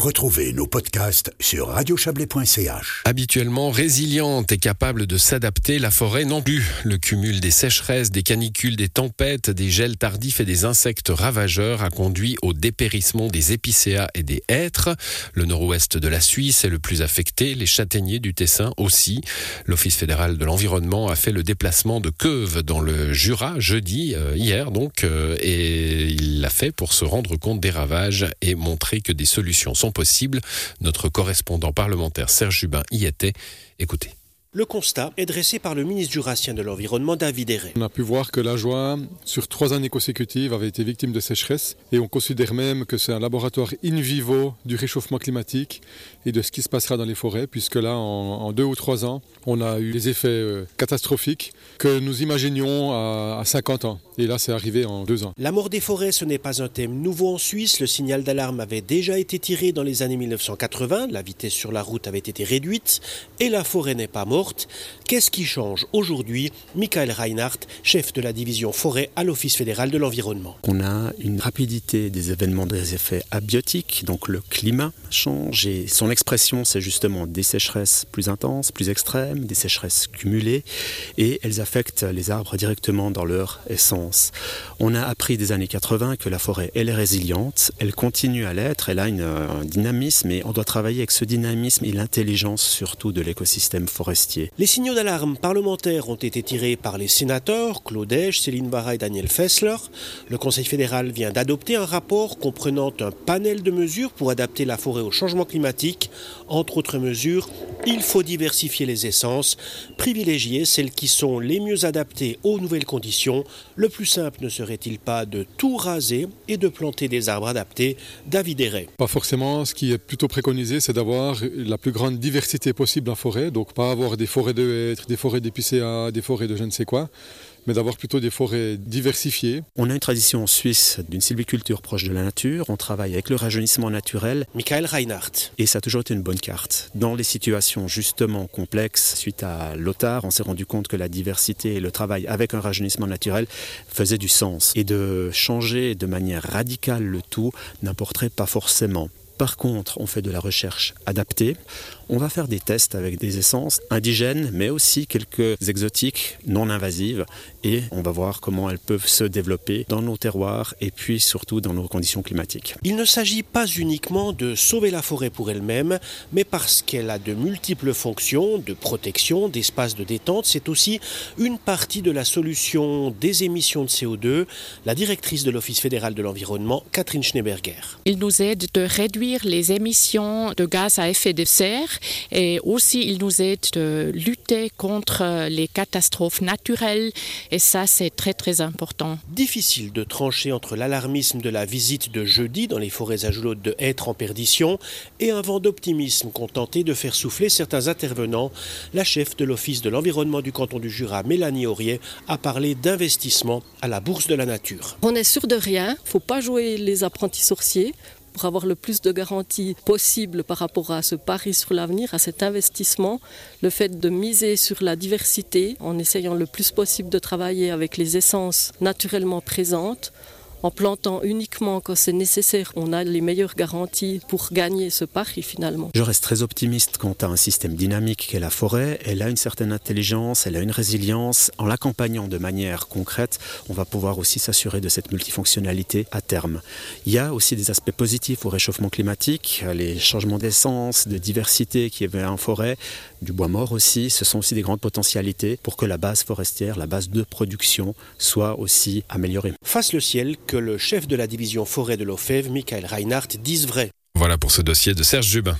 Retrouvez nos podcasts sur radiochablais.ch. Habituellement résiliente et capable de s'adapter, la forêt non plus. Le cumul des sécheresses, des canicules, des tempêtes, des gels tardifs et des insectes ravageurs a conduit au dépérissement des épicéas et des hêtres. Le nord-ouest de la Suisse est le plus affecté, les châtaigniers du Tessin aussi. L'Office fédéral de l'environnement a fait le déplacement de Queuve dans le Jura jeudi, euh, hier donc, euh, et il l'a fait pour se rendre compte des ravages et montrer que des solutions sont possibles. Notre correspondant parlementaire Serge Jubin y était. Écoutez. Le constat est dressé par le ministre jurassien de l'Environnement, David Herré. On a pu voir que la joie, sur trois années consécutives, avait été victime de sécheresse et on considère même que c'est un laboratoire in vivo du réchauffement climatique et de ce qui se passera dans les forêts, puisque là, en, deux ou trois ans, on a eu des effets euh, catastrophiques que nous imaginions à, à 50 ans. Et là, c'est arrivé en deux ans. La mort des forêts, ce n'est pas un thème nouveau en Suisse. Le signal d'alarme avait déjà été tiré dans les années 1980. La vitesse sur la route avait été réduite et la forêt n'est pas morte. Qu'est-ce qui change aujourd'hui? Michael Reinhardt, chef de la division forêt à l'Office fédéral de l'environnement. On a une rapidité des événements des effets abiotiques, donc le climat change et son expression c'est justement des sécheresses plus intenses, plus extrêmes, des sécheresses cumulées et elles affectent les arbres directement dans leur essence. On a appris des années 80 que la forêt elle est résiliente, elle continue à l'être, elle a un dynamisme et on doit travailler avec ce dynamisme et l'intelligence surtout de l'écosystème forestier les signaux d'alarme parlementaires ont été tirés par les sénateurs Claude Céline Barra et Daniel Fessler. Le Conseil fédéral vient d'adopter un rapport comprenant un panel de mesures pour adapter la forêt au changement climatique. Entre autres mesures, il faut diversifier les essences, privilégier celles qui sont les mieux adaptées aux nouvelles conditions. Le plus simple ne serait-il pas de tout raser et de planter des arbres adaptés? David Herré. Pas forcément. Ce qui est plutôt préconisé, c'est d'avoir la plus grande diversité possible en forêt. Donc pas avoir des forêts de hêtres, des forêts d'épicéas, des forêts de je ne sais quoi, mais d'avoir plutôt des forêts diversifiées. On a une tradition en Suisse d'une sylviculture proche de la nature. On travaille avec le rajeunissement naturel. Michael Reinhardt. Et ça a toujours été une bonne carte. Dans les situations justement complexes, suite à l'OTAR, on s'est rendu compte que la diversité et le travail avec un rajeunissement naturel faisaient du sens. Et de changer de manière radicale le tout n'importerait pas forcément. Par contre, on fait de la recherche adaptée. On va faire des tests avec des essences indigènes, mais aussi quelques exotiques non invasives. Et on va voir comment elles peuvent se développer dans nos terroirs et puis surtout dans nos conditions climatiques. Il ne s'agit pas uniquement de sauver la forêt pour elle-même, mais parce qu'elle a de multiples fonctions de protection, d'espace de détente. C'est aussi une partie de la solution des émissions de CO2. La directrice de l'Office fédéral de l'environnement, Catherine Schneeberger. Il nous aide de réduire les émissions de gaz à effet de serre et aussi il nous aide de lutter contre les catastrophes naturelles et ça c'est très très important. Difficile de trancher entre l'alarmisme de la visite de jeudi dans les forêts à de Hêtre en perdition et un vent d'optimisme qu'ont tenté de faire souffler certains intervenants. La chef de l'Office de l'environnement du canton du Jura, Mélanie Aurier, a parlé d'investissement à la bourse de la nature. On est sûr de rien, faut pas jouer les apprentis sorciers pour avoir le plus de garanties possible par rapport à ce pari sur l'avenir, à cet investissement, le fait de miser sur la diversité en essayant le plus possible de travailler avec les essences naturellement présentes, en plantant uniquement quand c'est nécessaire, on a les meilleures garanties pour gagner ce pari finalement. Je reste très optimiste quant à un système dynamique qu'est la forêt. Elle a une certaine intelligence, elle a une résilience. En l'accompagnant de manière concrète, on va pouvoir aussi s'assurer de cette multifonctionnalité à terme. Il y a aussi des aspects positifs au réchauffement climatique, les changements d'essence, de diversité qui est en forêt, du bois mort aussi. Ce sont aussi des grandes potentialités pour que la base forestière, la base de production, soit aussi améliorée. Face le ciel, que le chef de la division forêt de l'OFEV, Michael Reinhardt, dise vrai. Voilà pour ce dossier de Serge Jubin.